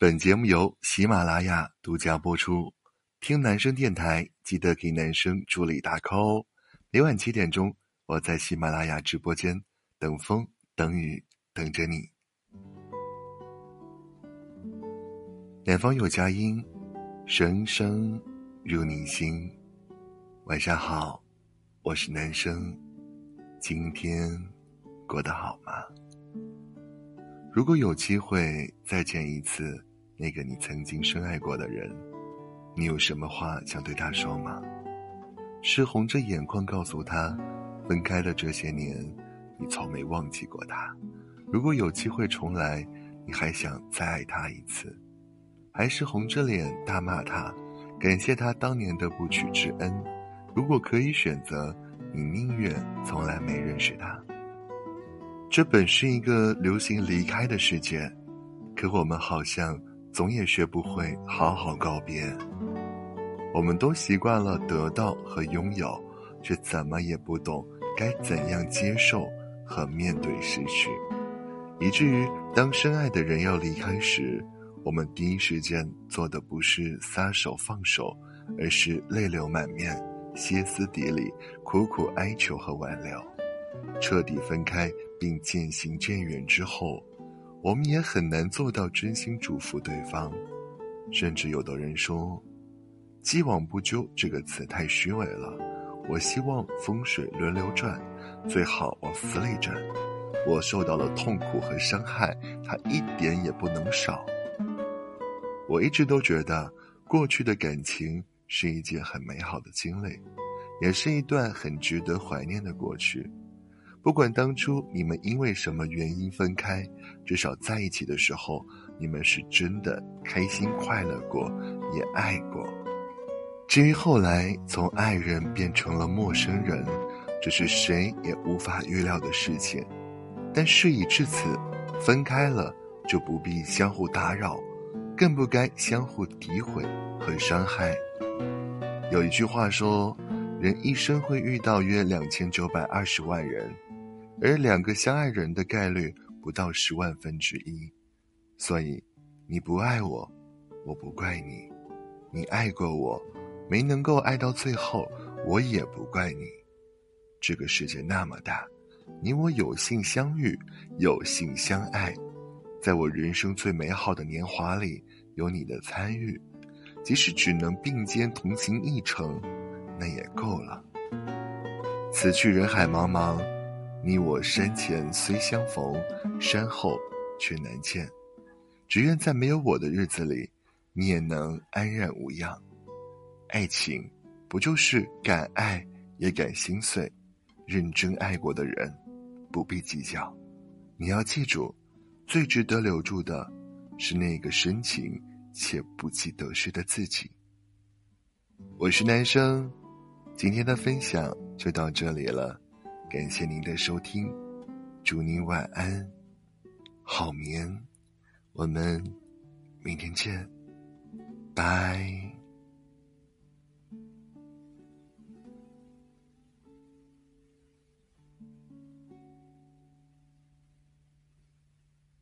本节目由喜马拉雅独家播出。听男生电台，记得给男生助力打 call 哦。每晚七点钟，我在喜马拉雅直播间等风等雨等着你。远方有佳音，声声入你心。晚上好，我是男生，今天过得好吗？如果有机会再见一次那个你曾经深爱过的人，你有什么话想对他说吗？是红着眼眶告诉他，分开的这些年，你从没忘记过他。如果有机会重来，你还想再爱他一次，还是红着脸大骂他，感谢他当年的不娶之恩？如果可以选择，你宁愿从来没认识他。这本是一个流行离开的世界，可我们好像总也学不会好好告别。我们都习惯了得到和拥有，却怎么也不懂该怎样接受和面对失去，以至于当深爱的人要离开时，我们第一时间做的不是撒手放手，而是泪流满面、歇斯底里、苦苦哀求和挽留。彻底分开并渐行渐远之后，我们也很难做到真心祝福对方，甚至有的人说“既往不咎”这个词太虚伪了。我希望风水轮流转，最好往死里转。我受到了痛苦和伤害，它一点也不能少。我一直都觉得，过去的感情是一件很美好的经历，也是一段很值得怀念的过去。不管当初你们因为什么原因分开，至少在一起的时候，你们是真的开心快乐过，也爱过。至于后来从爱人变成了陌生人，这是谁也无法预料的事情。但事已至此，分开了就不必相互打扰，更不该相互诋毁和伤害。有一句话说，人一生会遇到约两千九百二十万人。而两个相爱人的概率不到十万分之一，所以你不爱我，我不怪你；你爱过我，没能够爱到最后，我也不怪你。这个世界那么大，你我有幸相遇，有幸相爱，在我人生最美好的年华里有你的参与，即使只能并肩同行一程，那也够了。此去人海茫茫。你我山前虽相逢，山后却难见。只愿在没有我的日子里，你也能安然无恙。爱情，不就是敢爱也敢心碎？认真爱过的人，不必计较。你要记住，最值得留住的，是那个深情且不计得失的自己。我是男生，今天的分享就到这里了。感谢您的收听，祝您晚安，好眠，我们明天见，拜。